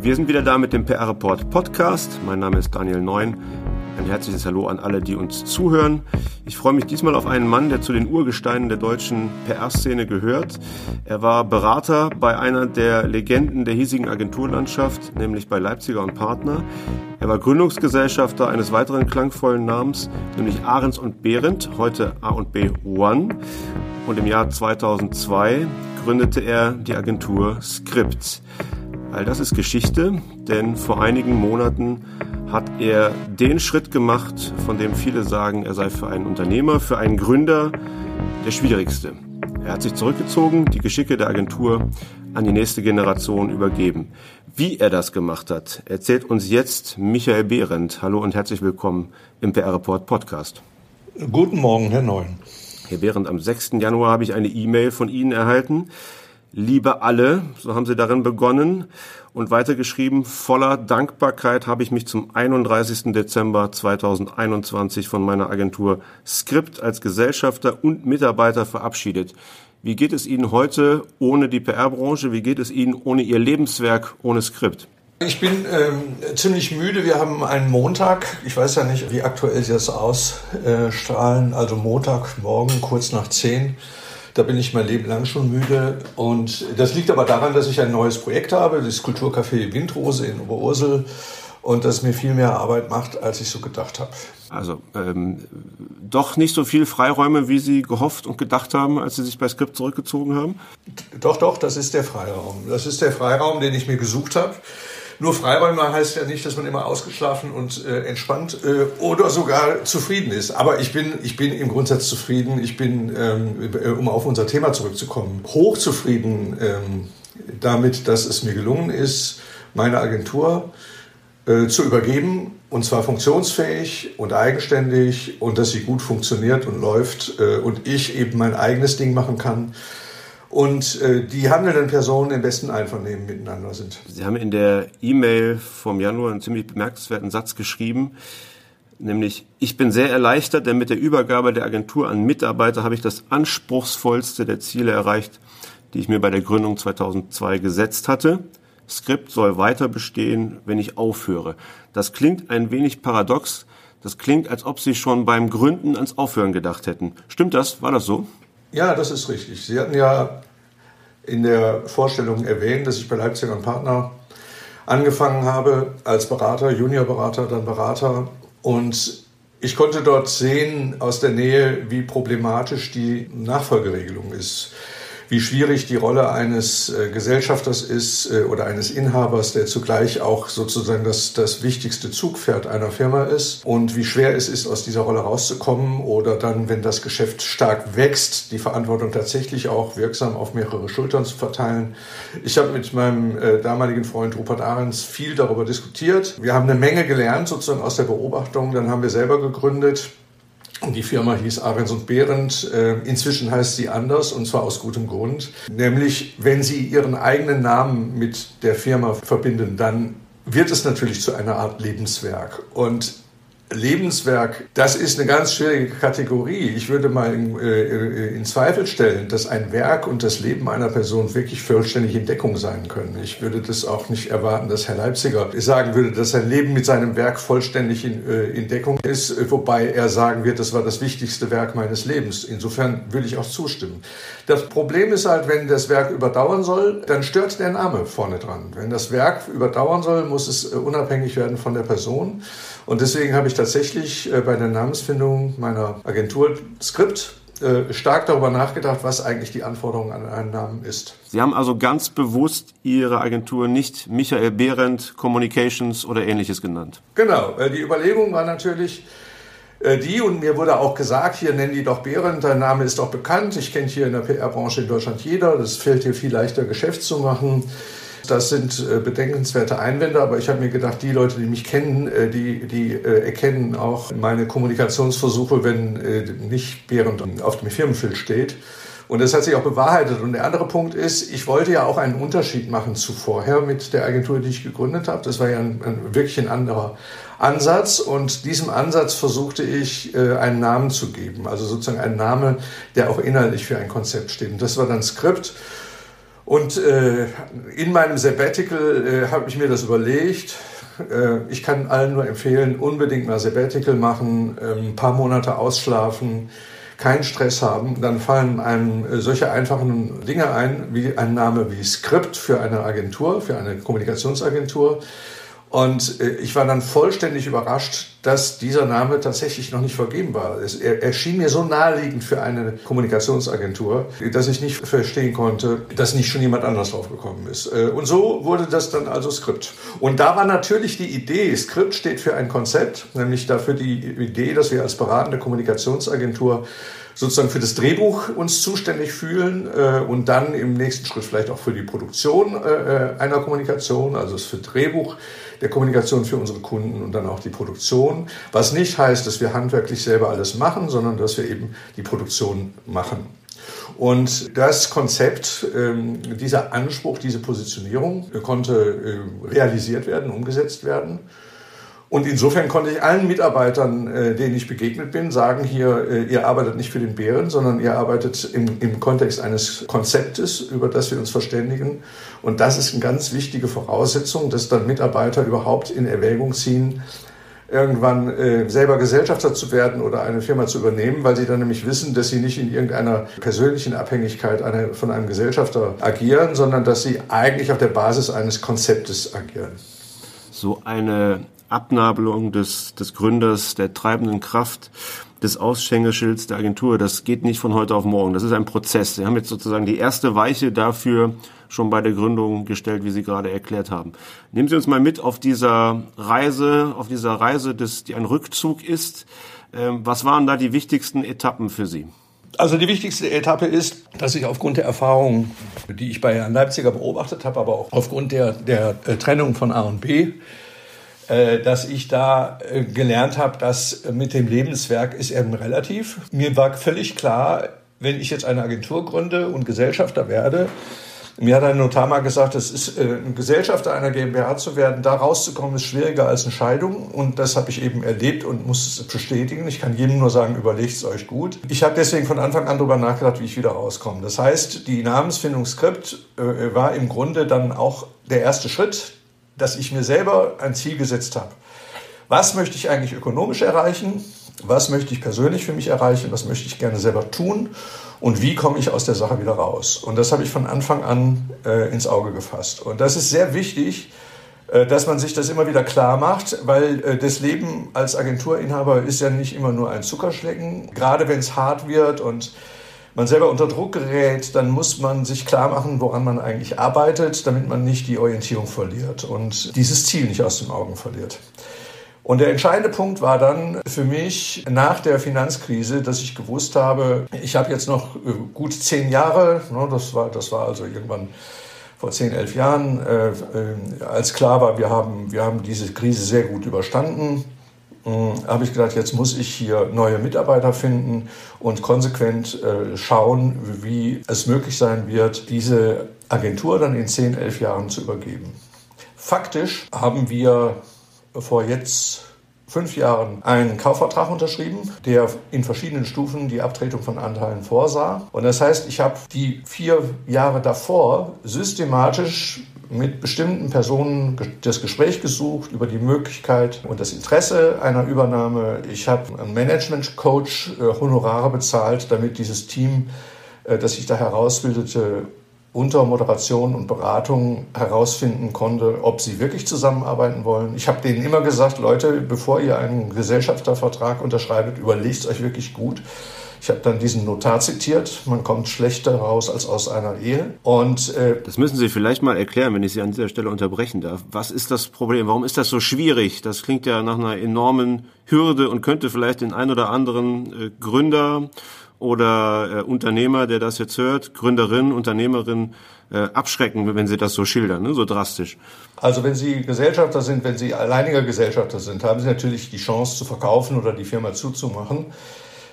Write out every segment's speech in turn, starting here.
Wir sind wieder da mit dem PR Report Podcast. Mein Name ist Daniel Neun. Ein herzliches Hallo an alle, die uns zuhören. Ich freue mich diesmal auf einen Mann, der zu den Urgesteinen der deutschen PR-Szene gehört. Er war Berater bei einer der Legenden der hiesigen Agenturlandschaft, nämlich bei Leipziger und Partner. Er war Gründungsgesellschafter eines weiteren klangvollen Namens, nämlich Ahrens und Behrendt, heute A&B One. Und im Jahr 2002 gründete er die Agentur Script. All das ist Geschichte, denn vor einigen Monaten hat er den Schritt gemacht, von dem viele sagen, er sei für einen Unternehmer, für einen Gründer der schwierigste. Er hat sich zurückgezogen, die Geschicke der Agentur an die nächste Generation übergeben. Wie er das gemacht hat, erzählt uns jetzt Michael Behrendt. Hallo und herzlich willkommen im PR Report Podcast. Guten Morgen, Herr Neuen. Herr Behrendt, am 6. Januar habe ich eine E-Mail von Ihnen erhalten. Liebe alle, so haben sie darin begonnen und weitergeschrieben, voller Dankbarkeit habe ich mich zum 31. Dezember 2021 von meiner Agentur Script als Gesellschafter und Mitarbeiter verabschiedet. Wie geht es Ihnen heute ohne die PR-Branche? Wie geht es Ihnen ohne Ihr Lebenswerk, ohne Skript? Ich bin ähm, ziemlich müde. Wir haben einen Montag. Ich weiß ja nicht, wie aktuell Sie das ausstrahlen. Also Montag, morgen, kurz nach zehn. Da bin ich mein Leben lang schon müde. Und das liegt aber daran, dass ich ein neues Projekt habe, das Kulturcafé Windrose in Oberursel. Und das mir viel mehr Arbeit macht, als ich so gedacht habe. Also ähm, doch nicht so viel Freiräume, wie Sie gehofft und gedacht haben, als Sie sich bei Skript zurückgezogen haben? Doch, doch, das ist der Freiraum. Das ist der Freiraum, den ich mir gesucht habe. Nur Freiräume heißt ja nicht, dass man immer ausgeschlafen und äh, entspannt äh, oder sogar zufrieden ist. Aber ich bin, ich bin im Grundsatz zufrieden. Ich bin, ähm, äh, um auf unser Thema zurückzukommen, hochzufrieden ähm, damit, dass es mir gelungen ist, meine Agentur äh, zu übergeben und zwar funktionsfähig und eigenständig und dass sie gut funktioniert und läuft äh, und ich eben mein eigenes Ding machen kann und äh, die handelnden Personen im besten Einvernehmen miteinander sind. Sie haben in der E-Mail vom Januar einen ziemlich bemerkenswerten Satz geschrieben, nämlich ich bin sehr erleichtert, denn mit der Übergabe der Agentur an Mitarbeiter habe ich das anspruchsvollste der Ziele erreicht, die ich mir bei der Gründung 2002 gesetzt hatte. Skript soll weiter bestehen, wenn ich aufhöre. Das klingt ein wenig paradox. Das klingt, als ob Sie schon beim Gründen ans Aufhören gedacht hätten. Stimmt das? War das so? Ja, das ist richtig. Sie hatten ja in der Vorstellung erwähnt, dass ich bei Leipziger und Partner angefangen habe als Berater, Juniorberater, dann Berater. Und ich konnte dort sehen aus der Nähe, wie problematisch die Nachfolgeregelung ist wie schwierig die Rolle eines äh, Gesellschafters ist äh, oder eines Inhabers, der zugleich auch sozusagen das, das wichtigste Zugpferd einer Firma ist und wie schwer es ist, aus dieser Rolle rauszukommen oder dann, wenn das Geschäft stark wächst, die Verantwortung tatsächlich auch wirksam auf mehrere Schultern zu verteilen. Ich habe mit meinem äh, damaligen Freund Rupert Ahrens viel darüber diskutiert. Wir haben eine Menge gelernt sozusagen aus der Beobachtung. Dann haben wir selber gegründet die Firma hieß Ahrens und Behrendt. Äh, inzwischen heißt sie anders und zwar aus gutem Grund. Nämlich, wenn Sie Ihren eigenen Namen mit der Firma verbinden, dann wird es natürlich zu einer Art Lebenswerk. Und Lebenswerk, das ist eine ganz schwierige Kategorie. Ich würde mal in, äh, in, Zweifel stellen, dass ein Werk und das Leben einer Person wirklich vollständig in Deckung sein können. Ich würde das auch nicht erwarten, dass Herr Leipziger sagen würde, dass sein Leben mit seinem Werk vollständig in, äh, in Deckung ist, wobei er sagen wird, das war das wichtigste Werk meines Lebens. Insofern würde ich auch zustimmen. Das Problem ist halt, wenn das Werk überdauern soll, dann stört der Name vorne dran. Wenn das Werk überdauern soll, muss es äh, unabhängig werden von der Person. Und deswegen habe ich tatsächlich äh, bei der Namensfindung meiner Agentur Skript äh, stark darüber nachgedacht, was eigentlich die Anforderung an einen Namen ist. Sie haben also ganz bewusst Ihre Agentur nicht Michael Behrendt Communications oder ähnliches genannt. Genau, die Überlegung war natürlich, äh, die und mir wurde auch gesagt, hier nennen die doch Behrendt, dein Name ist doch bekannt, ich kenne hier in der PR-Branche in Deutschland jeder, das fällt dir viel leichter Geschäft zu machen. Das sind äh, bedenkenswerte Einwände, aber ich habe mir gedacht, die Leute, die mich kennen, äh, die, die äh, erkennen auch meine Kommunikationsversuche, wenn nicht Behrendt auf dem Firmenschild steht. Und das hat sich auch bewahrheitet. Und der andere Punkt ist, ich wollte ja auch einen Unterschied machen zu vorher mit der Agentur, die ich gegründet habe. Das war ja ein, ein wirklich ein anderer Ansatz. Und diesem Ansatz versuchte ich, einen Namen zu geben. Also sozusagen einen Namen, der auch inhaltlich für ein Konzept steht. Und das war dann Skript. Und äh, in meinem Sabbatical äh, habe ich mir das überlegt. Äh, ich kann allen nur empfehlen, unbedingt mal Sabbatical machen, ein paar Monate ausschlafen keinen Stress haben, dann fallen einem äh, solche einfachen Dinge ein, wie ein Name wie Skript für eine Agentur, für eine Kommunikationsagentur. Und äh, ich war dann vollständig überrascht, dass dieser Name tatsächlich noch nicht vergeben war. Es, er, er mir so naheliegend für eine Kommunikationsagentur, dass ich nicht verstehen konnte, dass nicht schon jemand anders drauf gekommen ist. Äh, und so wurde das dann also Skript. Und da war natürlich die Idee, Skript steht für ein Konzept, nämlich dafür die Idee, dass wir als beratende Kommunikationsagentur sozusagen für das Drehbuch uns zuständig fühlen äh, und dann im nächsten Schritt vielleicht auch für die Produktion äh, einer Kommunikation, also das für Drehbuch der Kommunikation für unsere Kunden und dann auch die Produktion. Was nicht heißt, dass wir handwerklich selber alles machen, sondern dass wir eben die Produktion machen. Und das Konzept, ähm, dieser Anspruch, diese Positionierung konnte äh, realisiert werden, umgesetzt werden. Und insofern konnte ich allen Mitarbeitern, äh, denen ich begegnet bin, sagen hier, äh, ihr arbeitet nicht für den Bären, sondern ihr arbeitet im, im Kontext eines Konzeptes, über das wir uns verständigen. Und das ist eine ganz wichtige Voraussetzung, dass dann Mitarbeiter überhaupt in Erwägung ziehen, irgendwann äh, selber Gesellschafter zu werden oder eine Firma zu übernehmen, weil sie dann nämlich wissen, dass sie nicht in irgendeiner persönlichen Abhängigkeit eine, von einem Gesellschafter agieren, sondern dass sie eigentlich auf der Basis eines Konzeptes agieren. So eine Abnabelung des, des Gründers, der treibenden Kraft des Aushängeschilds der Agentur, das geht nicht von heute auf morgen. Das ist ein Prozess. Sie haben jetzt sozusagen die erste Weiche dafür schon bei der Gründung gestellt, wie Sie gerade erklärt haben. Nehmen Sie uns mal mit auf dieser Reise, auf dieser Reise, des, die ein Rückzug ist. Ähm, was waren da die wichtigsten Etappen für Sie? Also die wichtigste Etappe ist, dass ich aufgrund der Erfahrungen, die ich bei Herrn Leipziger beobachtet habe, aber auch aufgrund der, der äh, Trennung von A und B, dass ich da äh, gelernt habe, dass mit dem Lebenswerk ist eben relativ. Mir war völlig klar, wenn ich jetzt eine Agentur gründe und Gesellschafter werde, mir hat ein Notar mal gesagt, es ist äh, ein Gesellschafter einer GmbH zu werden, da rauszukommen, ist schwieriger als eine Scheidung. Und das habe ich eben erlebt und muss es bestätigen. Ich kann jedem nur sagen, überlegt es euch gut. Ich habe deswegen von Anfang an darüber nachgedacht, wie ich wieder rauskomme. Das heißt, die Namensfindungsskript äh, war im Grunde dann auch der erste Schritt, dass ich mir selber ein Ziel gesetzt habe. Was möchte ich eigentlich ökonomisch erreichen? Was möchte ich persönlich für mich erreichen? Was möchte ich gerne selber tun? Und wie komme ich aus der Sache wieder raus? Und das habe ich von Anfang an äh, ins Auge gefasst. Und das ist sehr wichtig, äh, dass man sich das immer wieder klar macht, weil äh, das Leben als Agenturinhaber ist ja nicht immer nur ein Zuckerschlecken. Gerade wenn es hart wird und man selber unter Druck gerät, dann muss man sich klar machen, woran man eigentlich arbeitet, damit man nicht die Orientierung verliert und dieses Ziel nicht aus den Augen verliert. Und der entscheidende Punkt war dann für mich nach der Finanzkrise, dass ich gewusst habe, ich habe jetzt noch äh, gut zehn Jahre, ne, das war, das war also irgendwann vor zehn, elf Jahren, äh, äh, als klar war, wir haben, wir haben diese Krise sehr gut überstanden. Hm, habe ich gedacht, jetzt muss ich hier neue Mitarbeiter finden und konsequent äh, schauen, wie es möglich sein wird, diese Agentur dann in 10, 11 Jahren zu übergeben. Faktisch haben wir vor jetzt fünf Jahren einen Kaufvertrag unterschrieben, der in verschiedenen Stufen die Abtretung von Anteilen vorsah. Und das heißt, ich habe die vier Jahre davor systematisch mit bestimmten Personen das Gespräch gesucht über die Möglichkeit und das Interesse einer Übernahme. Ich habe einen Management-Coach äh, Honorare bezahlt, damit dieses Team, äh, das sich da herausbildete, unter Moderation und Beratung herausfinden konnte, ob sie wirklich zusammenarbeiten wollen. Ich habe denen immer gesagt, Leute, bevor ihr einen Gesellschaftervertrag unterschreibt, überlegt euch wirklich gut. Ich habe dann diesen Notar zitiert. Man kommt schlechter raus als aus einer Ehe. Und äh, das müssen Sie vielleicht mal erklären, wenn ich Sie an dieser Stelle unterbrechen darf. Was ist das Problem? Warum ist das so schwierig? Das klingt ja nach einer enormen Hürde und könnte vielleicht den ein oder anderen äh, Gründer oder äh, Unternehmer, der das jetzt hört, Gründerin, Unternehmerin, äh, abschrecken, wenn Sie das so schildern, ne? so drastisch? Also wenn Sie Gesellschafter sind, wenn Sie alleiniger Gesellschafter sind, haben Sie natürlich die Chance zu verkaufen oder die Firma zuzumachen.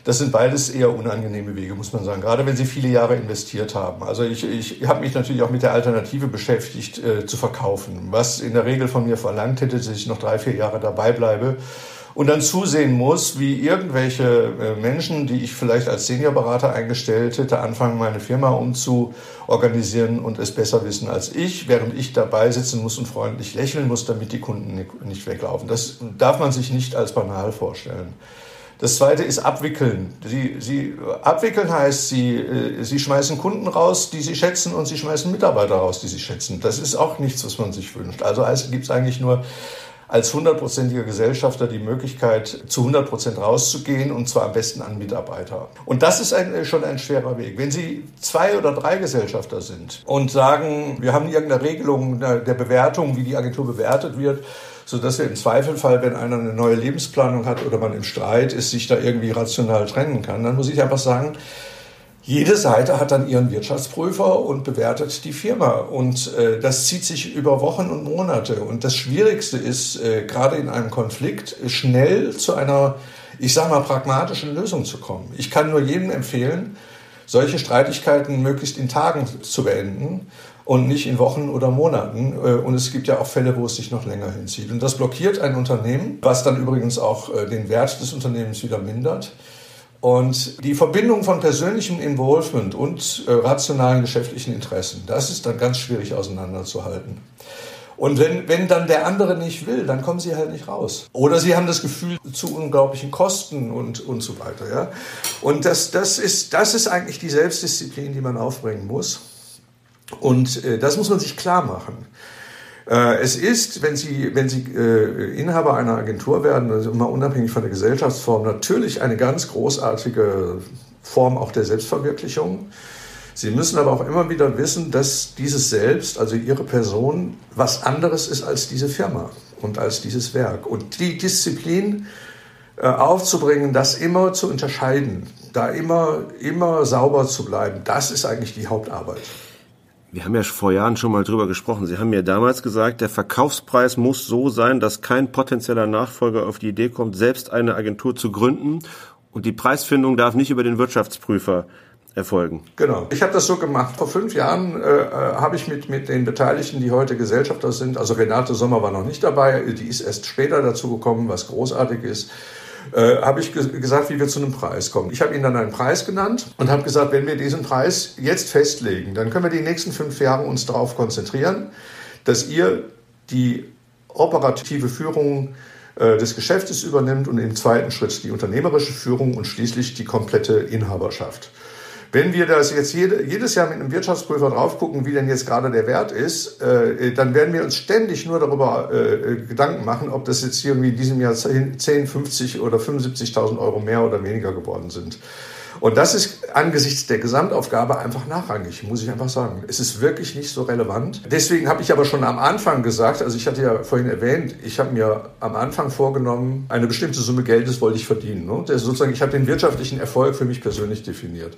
Das sind beides eher unangenehme Wege, muss man sagen, gerade wenn Sie viele Jahre investiert haben. Also ich, ich habe mich natürlich auch mit der Alternative beschäftigt, äh, zu verkaufen, was in der Regel von mir verlangt hätte, dass ich noch drei, vier Jahre dabei bleibe und dann zusehen muss, wie irgendwelche äh, Menschen, die ich vielleicht als Seniorberater eingestellt hätte, anfangen, meine Firma umzuorganisieren und es besser wissen als ich, während ich dabei sitzen muss und freundlich lächeln muss, damit die Kunden nicht weglaufen. Das darf man sich nicht als banal vorstellen. Das zweite ist abwickeln. Sie, sie, abwickeln heißt, sie, äh, sie schmeißen Kunden raus, die sie schätzen, und sie schmeißen Mitarbeiter raus, die sie schätzen. Das ist auch nichts, was man sich wünscht. Also, gibt es eigentlich nur als hundertprozentiger Gesellschafter die Möglichkeit, zu 100 Prozent rauszugehen und zwar am besten an Mitarbeiter. Und das ist ein, schon ein schwerer Weg. Wenn Sie zwei oder drei Gesellschafter sind und sagen, wir haben irgendeine Regelung der Bewertung, wie die Agentur bewertet wird, so dass wir im Zweifelfall, wenn einer eine neue Lebensplanung hat oder man im Streit ist, sich da irgendwie rational trennen kann, dann muss ich einfach sagen, jede Seite hat dann ihren Wirtschaftsprüfer und bewertet die Firma. Und äh, das zieht sich über Wochen und Monate. Und das Schwierigste ist, äh, gerade in einem Konflikt, schnell zu einer, ich sage mal, pragmatischen Lösung zu kommen. Ich kann nur jedem empfehlen, solche Streitigkeiten möglichst in Tagen zu beenden und nicht in Wochen oder Monaten. Äh, und es gibt ja auch Fälle, wo es sich noch länger hinzieht. Und das blockiert ein Unternehmen, was dann übrigens auch äh, den Wert des Unternehmens wieder mindert. Und die Verbindung von persönlichem Involvement und äh, rationalen geschäftlichen Interessen, das ist dann ganz schwierig auseinanderzuhalten. Und wenn, wenn dann der andere nicht will, dann kommen sie halt nicht raus. Oder sie haben das Gefühl zu unglaublichen Kosten und, und so weiter. Ja? Und das, das, ist, das ist eigentlich die Selbstdisziplin, die man aufbringen muss. Und äh, das muss man sich klar machen. Äh, es ist, wenn Sie, wenn Sie äh, Inhaber einer Agentur werden, also immer unabhängig von der Gesellschaftsform, natürlich eine ganz großartige Form auch der Selbstverwirklichung. Sie müssen aber auch immer wieder wissen, dass dieses Selbst, also Ihre Person, was anderes ist als diese Firma und als dieses Werk. Und die Disziplin äh, aufzubringen, das immer zu unterscheiden, da immer, immer sauber zu bleiben, das ist eigentlich die Hauptarbeit. Wir haben ja vor Jahren schon mal drüber gesprochen. Sie haben mir damals gesagt, der Verkaufspreis muss so sein, dass kein potenzieller Nachfolger auf die Idee kommt, selbst eine Agentur zu gründen. Und die Preisfindung darf nicht über den Wirtschaftsprüfer erfolgen. Genau. Ich habe das so gemacht. Vor fünf Jahren äh, äh, habe ich mit, mit den Beteiligten, die heute Gesellschafter sind, also Renate Sommer war noch nicht dabei, die ist erst später dazu gekommen, was großartig ist äh, habe ich ge gesagt, wie wir zu einem Preis kommen. Ich habe Ihnen dann einen Preis genannt und habe gesagt, wenn wir diesen Preis jetzt festlegen, dann können wir die nächsten fünf Jahre uns darauf konzentrieren, dass ihr die operative Führung äh, des Geschäftes übernimmt und im zweiten Schritt die unternehmerische Führung und schließlich die komplette Inhaberschaft. Wenn wir das jetzt jede, jedes Jahr mit einem Wirtschaftsprüfer drauf gucken, wie denn jetzt gerade der Wert ist, äh, dann werden wir uns ständig nur darüber äh, Gedanken machen, ob das jetzt irgendwie in diesem Jahr 10, 50 oder 75.000 Euro mehr oder weniger geworden sind. Und das ist angesichts der Gesamtaufgabe einfach nachrangig, muss ich einfach sagen. Es ist wirklich nicht so relevant. Deswegen habe ich aber schon am Anfang gesagt, also ich hatte ja vorhin erwähnt, ich habe mir am Anfang vorgenommen, eine bestimmte Summe Geldes wollte ich verdienen. Ne? Das sozusagen, ich habe den wirtschaftlichen Erfolg für mich persönlich definiert.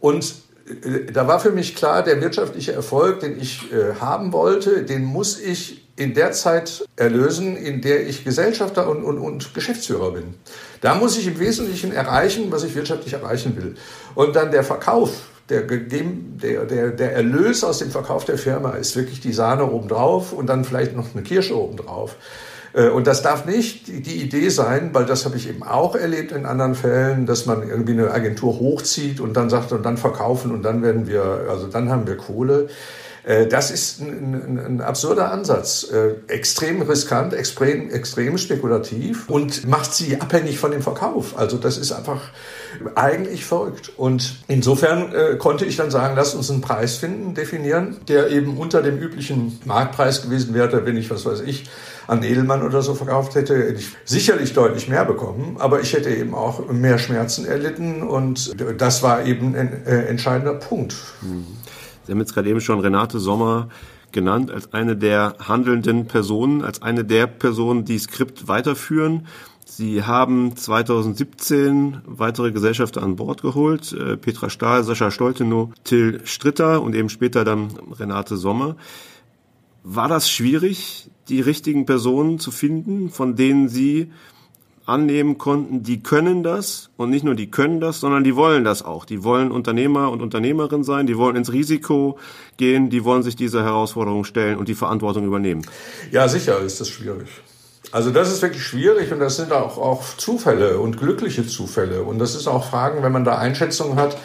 Und äh, da war für mich klar, der wirtschaftliche Erfolg, den ich äh, haben wollte, den muss ich in der Zeit erlösen, in der ich Gesellschafter und, und, und Geschäftsführer bin. Da muss ich im Wesentlichen erreichen, was ich wirtschaftlich erreichen will. Und dann der Verkauf, der, der, der, der Erlös aus dem Verkauf der Firma ist wirklich die Sahne obendrauf und dann vielleicht noch eine Kirsche obendrauf. Äh, und das darf nicht die Idee sein, weil das habe ich eben auch erlebt in anderen Fällen, dass man irgendwie eine Agentur hochzieht und dann sagt, und dann verkaufen und dann werden wir, also dann haben wir Kohle. Äh, das ist ein, ein, absurder Ansatz, äh, extrem riskant, extrem, extrem spekulativ und macht sie abhängig von dem Verkauf. Also das ist einfach eigentlich verrückt. Und insofern äh, konnte ich dann sagen, lass uns einen Preis finden, definieren, der eben unter dem üblichen Marktpreis gewesen wäre, wenn ich, was weiß ich, an Edelmann oder so verkauft hätte, hätte ich sicherlich deutlich mehr bekommen, aber ich hätte eben auch mehr Schmerzen erlitten und das war eben ein äh, entscheidender Punkt. Sie haben jetzt gerade eben schon Renate Sommer genannt als eine der handelnden Personen, als eine der Personen, die Skript weiterführen. Sie haben 2017 weitere Gesellschafter an Bord geholt, äh, Petra Stahl, Sascha Stoltenow, Till Stritter und eben später dann Renate Sommer. War das schwierig, die richtigen Personen zu finden, von denen Sie annehmen konnten, die können das und nicht nur die können das, sondern die wollen das auch. Die wollen Unternehmer und Unternehmerin sein, die wollen ins Risiko gehen, die wollen sich dieser Herausforderung stellen und die Verantwortung übernehmen. Ja, sicher ist das schwierig. Also das ist wirklich schwierig und das sind auch, auch Zufälle und glückliche Zufälle. Und das ist auch Fragen, wenn man da Einschätzungen hat,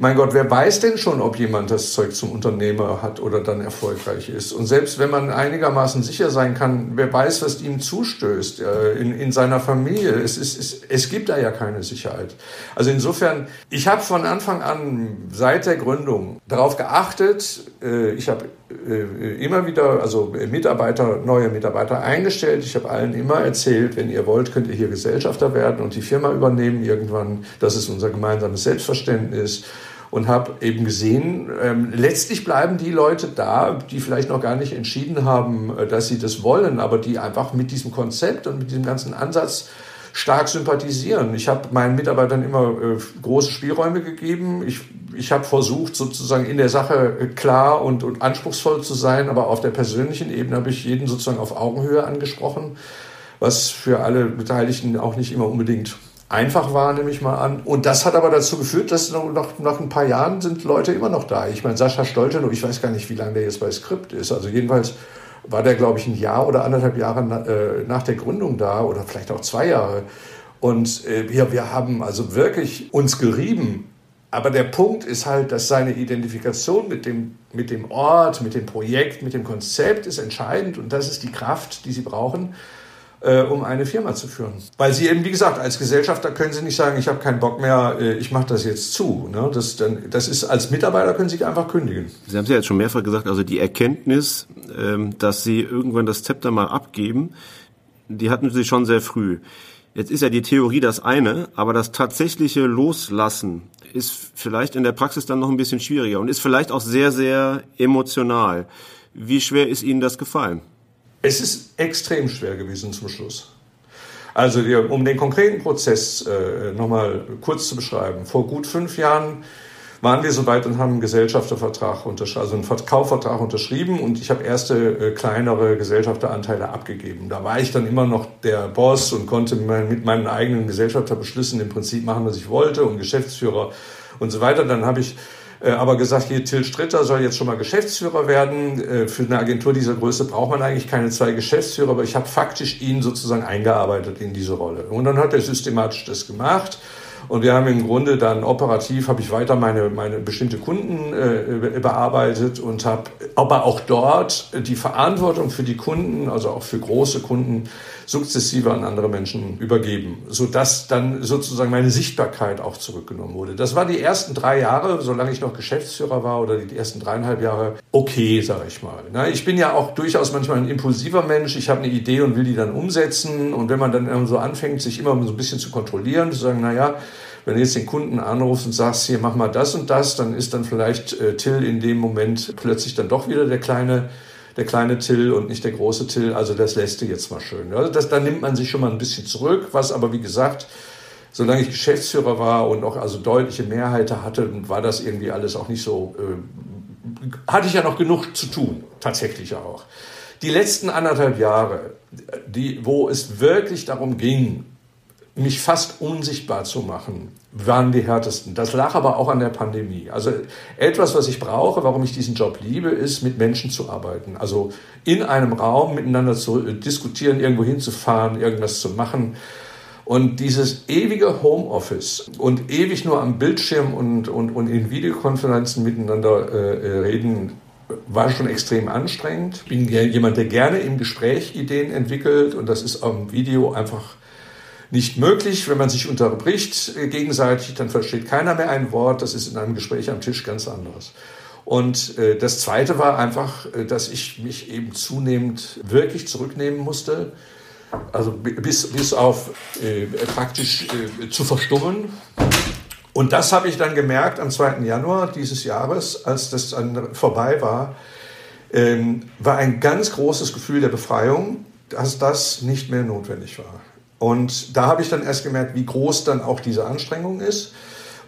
mein Gott, wer weiß denn schon, ob jemand das Zeug zum Unternehmer hat oder dann erfolgreich ist? Und selbst wenn man einigermaßen sicher sein kann, wer weiß, was ihm zustößt äh, in, in seiner Familie, es, ist, es, es gibt da ja keine Sicherheit. Also insofern, ich habe von Anfang an, seit der Gründung, darauf geachtet, äh, ich habe äh, immer wieder, also Mitarbeiter, neue Mitarbeiter eingestellt. Ich habe allen immer erzählt, wenn ihr wollt, könnt ihr hier Gesellschafter werden und die Firma übernehmen irgendwann. Das ist unser gemeinsames Selbstverständnis und habe eben gesehen, ähm, letztlich bleiben die Leute da, die vielleicht noch gar nicht entschieden haben, äh, dass sie das wollen, aber die einfach mit diesem Konzept und mit diesem ganzen Ansatz stark sympathisieren. Ich habe meinen Mitarbeitern immer äh, große Spielräume gegeben. Ich, ich habe versucht, sozusagen in der Sache äh, klar und, und anspruchsvoll zu sein, aber auf der persönlichen Ebene habe ich jeden sozusagen auf Augenhöhe angesprochen, was für alle Beteiligten auch nicht immer unbedingt einfach war, nehme ich mal an. Und das hat aber dazu geführt, dass nach, nach ein paar Jahren sind Leute immer noch da. Ich meine, Sascha Stoltenow, ich weiß gar nicht, wie lange der jetzt bei Skript ist. Also jedenfalls war der, glaube ich, ein Jahr oder anderthalb Jahre äh, nach der Gründung da oder vielleicht auch zwei Jahre. Und äh, wir, wir haben also wirklich uns gerieben. Aber der Punkt ist halt, dass seine Identifikation mit dem, mit dem Ort, mit dem Projekt, mit dem Konzept ist entscheidend und das ist die Kraft, die sie brauchen äh, um eine Firma zu führen. Weil sie eben, wie gesagt, als Gesellschafter können sie nicht sagen, ich habe keinen Bock mehr, äh, ich mache das jetzt zu. Ne? Das, dann, das ist als Mitarbeiter können sie einfach kündigen. Sie haben es ja jetzt schon mehrfach gesagt, also die Erkenntnis, ähm, dass sie irgendwann das Zepter mal abgeben, die hatten sie schon sehr früh. Jetzt ist ja die Theorie das eine, aber das tatsächliche Loslassen ist vielleicht in der Praxis dann noch ein bisschen schwieriger und ist vielleicht auch sehr, sehr emotional. Wie schwer ist Ihnen das gefallen? Es ist extrem schwer gewesen zum Schluss. Also um den konkreten Prozess äh, nochmal kurz zu beschreiben. Vor gut fünf Jahren waren wir soweit und haben einen Gesellschaftervertrag unterschrieben, also einen Verkaufvertrag unterschrieben und ich habe erste äh, kleinere Gesellschafteranteile abgegeben. Da war ich dann immer noch der Boss und konnte mein, mit meinen eigenen Gesellschafterbeschlüssen im Prinzip machen, was ich wollte und Geschäftsführer und so weiter. Dann habe ich aber gesagt, hier Till Stritter soll jetzt schon mal Geschäftsführer werden. Äh, für eine Agentur dieser Größe braucht man eigentlich keine zwei Geschäftsführer, aber ich habe faktisch ihn sozusagen eingearbeitet in diese Rolle. Und dann hat er systematisch das gemacht. Und wir haben im Grunde dann operativ, habe ich weiter meine, meine bestimmte Kunden äh, bearbeitet und habe aber auch dort die Verantwortung für die Kunden, also auch für große Kunden, sukzessive an andere Menschen übergeben, sodass dann sozusagen meine Sichtbarkeit auch zurückgenommen wurde. Das war die ersten drei Jahre, solange ich noch Geschäftsführer war oder die ersten dreieinhalb Jahre, okay, sage ich mal. Ich bin ja auch durchaus manchmal ein impulsiver Mensch. Ich habe eine Idee und will die dann umsetzen. Und wenn man dann so anfängt, sich immer so ein bisschen zu kontrollieren, zu sagen, na ja, wenn du jetzt den Kunden anrufst und sagst, hier mach mal das und das, dann ist dann vielleicht äh, Till in dem Moment plötzlich dann doch wieder der kleine der kleine Till und nicht der große Till. Also das lässt du jetzt mal schön. Also das, da nimmt man sich schon mal ein bisschen zurück, was aber wie gesagt, solange ich Geschäftsführer war und auch also deutliche Mehrheit hatte, war das irgendwie alles auch nicht so, äh, hatte ich ja noch genug zu tun, tatsächlich auch. Die letzten anderthalb Jahre, die, wo es wirklich darum ging, mich fast unsichtbar zu machen, waren die härtesten. Das lag aber auch an der Pandemie. Also etwas, was ich brauche, warum ich diesen Job liebe, ist, mit Menschen zu arbeiten. Also in einem Raum miteinander zu diskutieren, irgendwo hinzufahren, irgendwas zu machen. Und dieses ewige Homeoffice und ewig nur am Bildschirm und, und, und in Videokonferenzen miteinander äh, reden, war schon extrem anstrengend. Bin jemand, der gerne im Gespräch Ideen entwickelt und das ist am Video einfach nicht möglich. Wenn man sich unterbricht äh, gegenseitig, dann versteht keiner mehr ein Wort. Das ist in einem Gespräch am Tisch ganz anderes. Und äh, das Zweite war einfach, äh, dass ich mich eben zunehmend wirklich zurücknehmen musste, also bis, bis auf äh, praktisch äh, zu verstummen. Und das habe ich dann gemerkt am 2. Januar dieses Jahres, als das dann vorbei war, ähm, war ein ganz großes Gefühl der Befreiung, dass das nicht mehr notwendig war. Und da habe ich dann erst gemerkt, wie groß dann auch diese Anstrengung ist.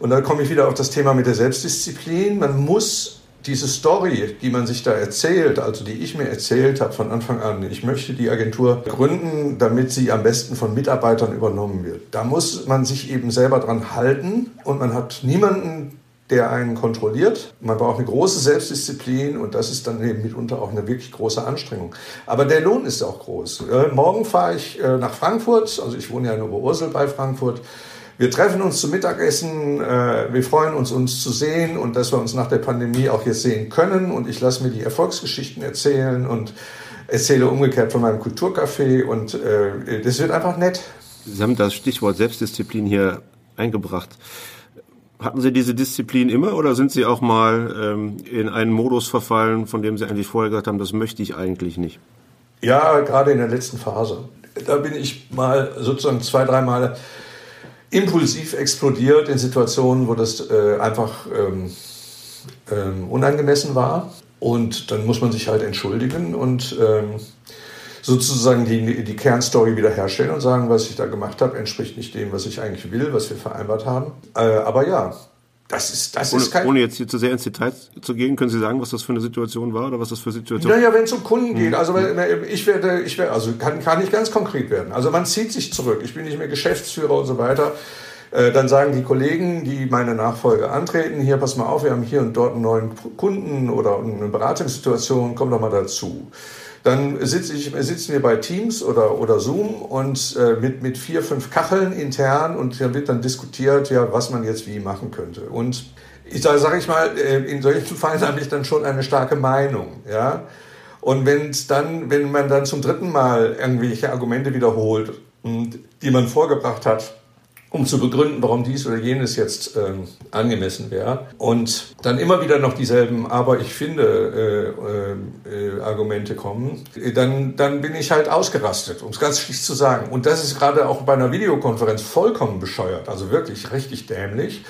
Und da komme ich wieder auf das Thema mit der Selbstdisziplin. Man muss diese Story, die man sich da erzählt, also die ich mir erzählt habe von Anfang an, ich möchte die Agentur gründen, damit sie am besten von Mitarbeitern übernommen wird. Da muss man sich eben selber dran halten und man hat niemanden, der einen kontrolliert. Man braucht eine große Selbstdisziplin und das ist dann eben mitunter auch eine wirklich große Anstrengung. Aber der Lohn ist auch groß. Äh, morgen fahre ich äh, nach Frankfurt, also ich wohne ja in Oberursel bei Frankfurt. Wir treffen uns zum Mittagessen. Äh, wir freuen uns, uns zu sehen und dass wir uns nach der Pandemie auch jetzt sehen können. Und ich lasse mir die Erfolgsgeschichten erzählen und erzähle umgekehrt von meinem Kulturcafé. Und äh, das wird einfach nett. Sie haben das Stichwort Selbstdisziplin hier eingebracht. Hatten Sie diese Disziplin immer oder sind Sie auch mal ähm, in einen Modus verfallen, von dem Sie eigentlich vorher gesagt haben, das möchte ich eigentlich nicht? Ja, gerade in der letzten Phase. Da bin ich mal sozusagen zwei, dreimal impulsiv explodiert in Situationen, wo das äh, einfach ähm, ähm, unangemessen war. Und dann muss man sich halt entschuldigen und ähm, sozusagen die, die Kernstory wiederherstellen und sagen, was ich da gemacht habe, entspricht nicht dem, was ich eigentlich will, was wir vereinbart haben. Äh, aber ja, das ist, das ohne, ist kein. Ohne jetzt hier zu sehr ins Detail zu gehen, können Sie sagen, was das für eine Situation war oder was das für eine Situation? Naja, wenn es um Kunden geht, also ich werde, ich werde, also kann, kann nicht ganz konkret werden. Also man zieht sich zurück. Ich bin nicht mehr Geschäftsführer und so weiter. Äh, dann sagen die Kollegen, die meine Nachfolge antreten, hier, pass mal auf, wir haben hier und dort einen neuen Kunden oder eine Beratungssituation, komm doch mal dazu. Dann sitze ich, sitzen wir bei Teams oder, oder Zoom und äh, mit, mit vier, fünf Kacheln intern und da wird dann diskutiert, ja, was man jetzt wie machen könnte. Und ich da sage ich mal, äh, in solchen Fällen habe ich dann schon eine starke Meinung, ja. Und wenn dann, wenn man dann zum dritten Mal irgendwelche Argumente wiederholt, die man vorgebracht hat, um zu begründen, warum dies oder jenes jetzt ähm, angemessen wäre. Und dann immer wieder noch dieselben, aber ich finde, äh, äh, Argumente kommen, dann, dann bin ich halt ausgerastet, um es ganz schlicht zu sagen. Und das ist gerade auch bei einer Videokonferenz vollkommen bescheuert, also wirklich richtig dämlich.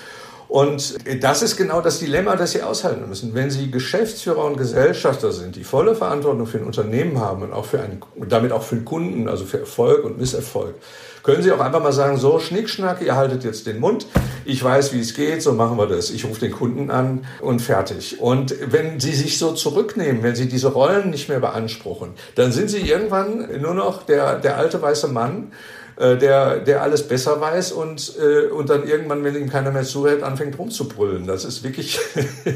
Und das ist genau das Dilemma, das Sie aushalten müssen. Wenn Sie Geschäftsführer und Gesellschafter sind, die volle Verantwortung für ein Unternehmen haben und auch für einen, damit auch für den Kunden, also für Erfolg und Misserfolg, können Sie auch einfach mal sagen, so Schnickschnack, ihr haltet jetzt den Mund, ich weiß, wie es geht, so machen wir das. Ich rufe den Kunden an und fertig. Und wenn Sie sich so zurücknehmen, wenn Sie diese Rollen nicht mehr beanspruchen, dann sind Sie irgendwann nur noch der, der alte weiße Mann, äh, der, der alles besser weiß und, äh, und dann irgendwann, wenn ihm keiner mehr zuhört, anfängt rumzubrüllen. Das ist wirklich,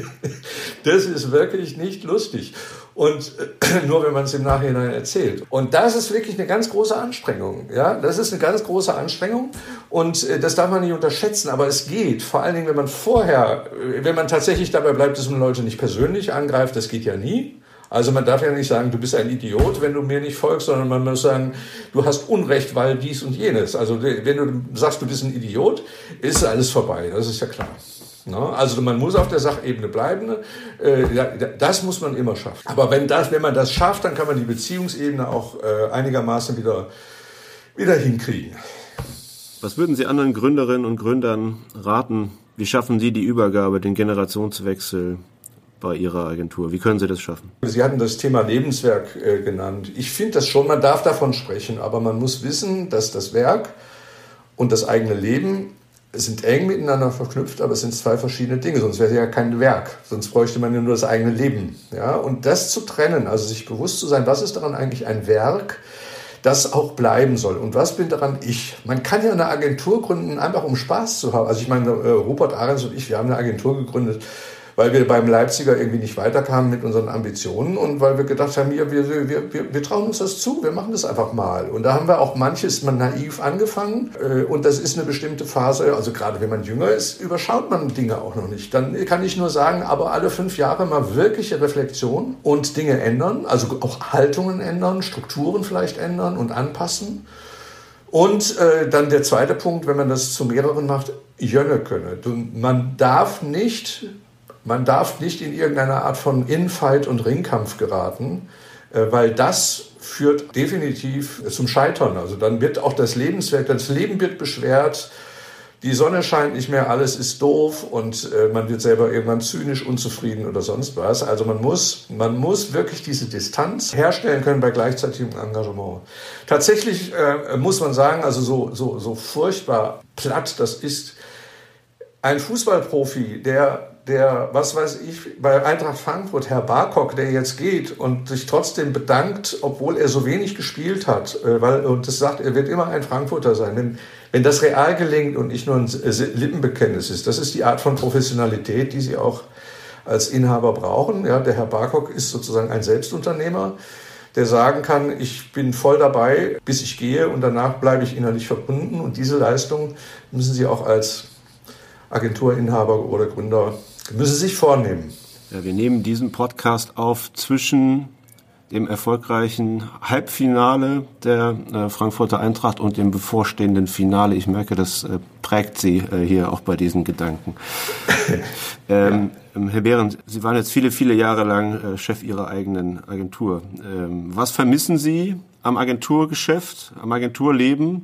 das ist wirklich nicht lustig. Und äh, nur wenn man es im Nachhinein erzählt. Und das ist wirklich eine ganz große Anstrengung. Ja, das ist eine ganz große Anstrengung und äh, das darf man nicht unterschätzen. Aber es geht. Vor allen Dingen, wenn man vorher, wenn man tatsächlich dabei bleibt, dass man Leute nicht persönlich angreift, das geht ja nie. Also man darf ja nicht sagen, du bist ein Idiot, wenn du mir nicht folgst, sondern man muss sagen, du hast Unrecht, weil dies und jenes. Also wenn du sagst, du bist ein Idiot, ist alles vorbei. Das ist ja klar. Also man muss auf der Sachebene bleiben. Äh, das muss man immer schaffen. Aber wenn, das, wenn man das schafft, dann kann man die Beziehungsebene auch äh, einigermaßen wieder, wieder hinkriegen. Was würden Sie anderen Gründerinnen und Gründern raten? Wie schaffen Sie die Übergabe, den Generationswechsel bei Ihrer Agentur? Wie können Sie das schaffen? Sie hatten das Thema Lebenswerk äh, genannt. Ich finde das schon, man darf davon sprechen, aber man muss wissen, dass das Werk und das eigene Leben sind eng miteinander verknüpft, aber es sind zwei verschiedene Dinge. Sonst wäre es ja kein Werk. Sonst bräuchte man ja nur das eigene Leben. Ja? Und das zu trennen, also sich bewusst zu sein, was ist daran eigentlich ein Werk, das auch bleiben soll. Und was bin daran ich? Man kann ja eine Agentur gründen, einfach um Spaß zu haben. Also ich meine, äh, Rupert Ahrens und ich, wir haben eine Agentur gegründet, weil wir beim Leipziger irgendwie nicht weiterkamen mit unseren Ambitionen und weil wir gedacht haben, wir, wir, wir, wir, wir trauen uns das zu, wir machen das einfach mal. Und da haben wir auch manches mal naiv angefangen äh, und das ist eine bestimmte Phase, also gerade wenn man jünger ist, überschaut man Dinge auch noch nicht. Dann kann ich nur sagen, aber alle fünf Jahre mal wirkliche Reflexion und Dinge ändern, also auch Haltungen ändern, Strukturen vielleicht ändern und anpassen. Und äh, dann der zweite Punkt, wenn man das zu mehreren macht, jönne könne. Man darf nicht man darf nicht in irgendeine Art von Infight und Ringkampf geraten, äh, weil das führt definitiv zum Scheitern. Also dann wird auch das Lebenswerk, das Leben wird beschwert, die Sonne scheint nicht mehr, alles ist doof und äh, man wird selber irgendwann zynisch, unzufrieden oder sonst was. Also man muss, man muss wirklich diese Distanz herstellen können bei gleichzeitigem Engagement. Tatsächlich äh, muss man sagen, also so, so, so furchtbar platt das ist, ein Fußballprofi, der der, was weiß ich, bei Eintracht Frankfurt, Herr Barkok, der jetzt geht und sich trotzdem bedankt, obwohl er so wenig gespielt hat, äh, weil, und das sagt, er wird immer ein Frankfurter sein. Wenn, wenn das real gelingt und nicht nur ein Lippenbekenntnis ist, das ist die Art von Professionalität, die Sie auch als Inhaber brauchen. Ja, der Herr Barkok ist sozusagen ein Selbstunternehmer, der sagen kann, ich bin voll dabei, bis ich gehe und danach bleibe ich innerlich verbunden. Und diese Leistung müssen Sie auch als Agenturinhaber oder Gründer Müssen Sie sich vornehmen. Ja, wir nehmen diesen Podcast auf zwischen dem erfolgreichen Halbfinale der äh, Frankfurter Eintracht und dem bevorstehenden Finale. Ich merke, das äh, prägt Sie äh, hier auch bei diesen Gedanken. ähm, ja. Ähm, Herr Behrendt, Sie waren jetzt viele, viele Jahre lang äh, Chef Ihrer eigenen Agentur. Ähm, was vermissen Sie am Agenturgeschäft, am Agenturleben,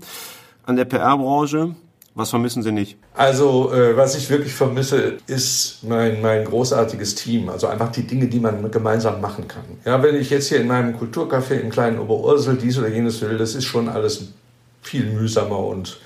an der PR-Branche? Was vermissen Sie nicht? Also, äh, was ich wirklich vermisse, ist mein, mein großartiges Team. Also einfach die Dinge, die man gemeinsam machen kann. Ja, wenn ich jetzt hier in meinem Kulturcafé im kleinen Oberursel dies oder jenes will, das ist schon alles viel mühsamer und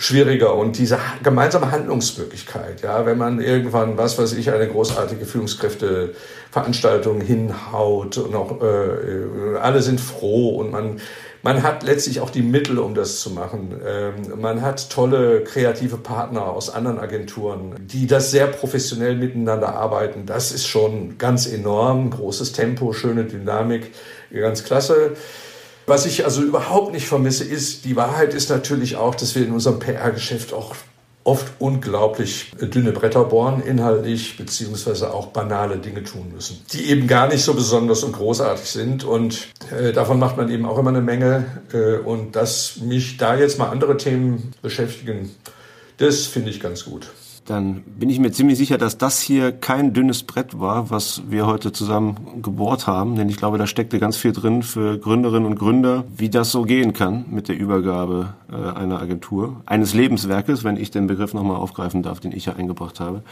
schwieriger und diese gemeinsame Handlungsmöglichkeit, ja, wenn man irgendwann, was weiß ich, eine großartige Führungskräfteveranstaltung hinhaut und auch äh, alle sind froh und man man hat letztlich auch die Mittel, um das zu machen. Ähm, man hat tolle kreative Partner aus anderen Agenturen, die das sehr professionell miteinander arbeiten. Das ist schon ganz enorm. Großes Tempo, schöne Dynamik, ganz klasse. Was ich also überhaupt nicht vermisse, ist, die Wahrheit ist natürlich auch, dass wir in unserem PR-Geschäft auch oft unglaublich dünne Bretter bohren, inhaltlich, beziehungsweise auch banale Dinge tun müssen, die eben gar nicht so besonders und großartig sind. Und äh, davon macht man eben auch immer eine Menge. Äh, und dass mich da jetzt mal andere Themen beschäftigen, das finde ich ganz gut dann bin ich mir ziemlich sicher, dass das hier kein dünnes Brett war, was wir heute zusammen gebohrt haben. Denn ich glaube, da steckte ganz viel drin für Gründerinnen und Gründer, wie das so gehen kann mit der Übergabe äh, einer Agentur, eines Lebenswerkes, wenn ich den Begriff nochmal aufgreifen darf, den ich ja eingebracht habe.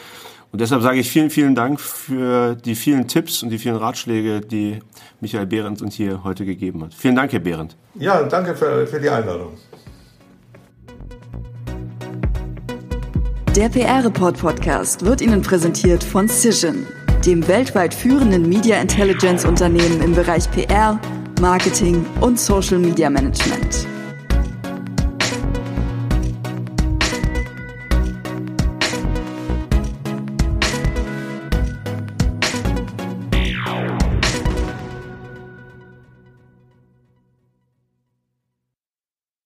Und deshalb sage ich vielen, vielen Dank für die vielen Tipps und die vielen Ratschläge, die Michael Behrendt uns hier heute gegeben hat. Vielen Dank, Herr Behrendt. Ja, danke für, für die Einladung. Der PR-Report Podcast wird Ihnen präsentiert von Cision, dem weltweit führenden Media Intelligence Unternehmen im Bereich PR, Marketing und Social Media Management.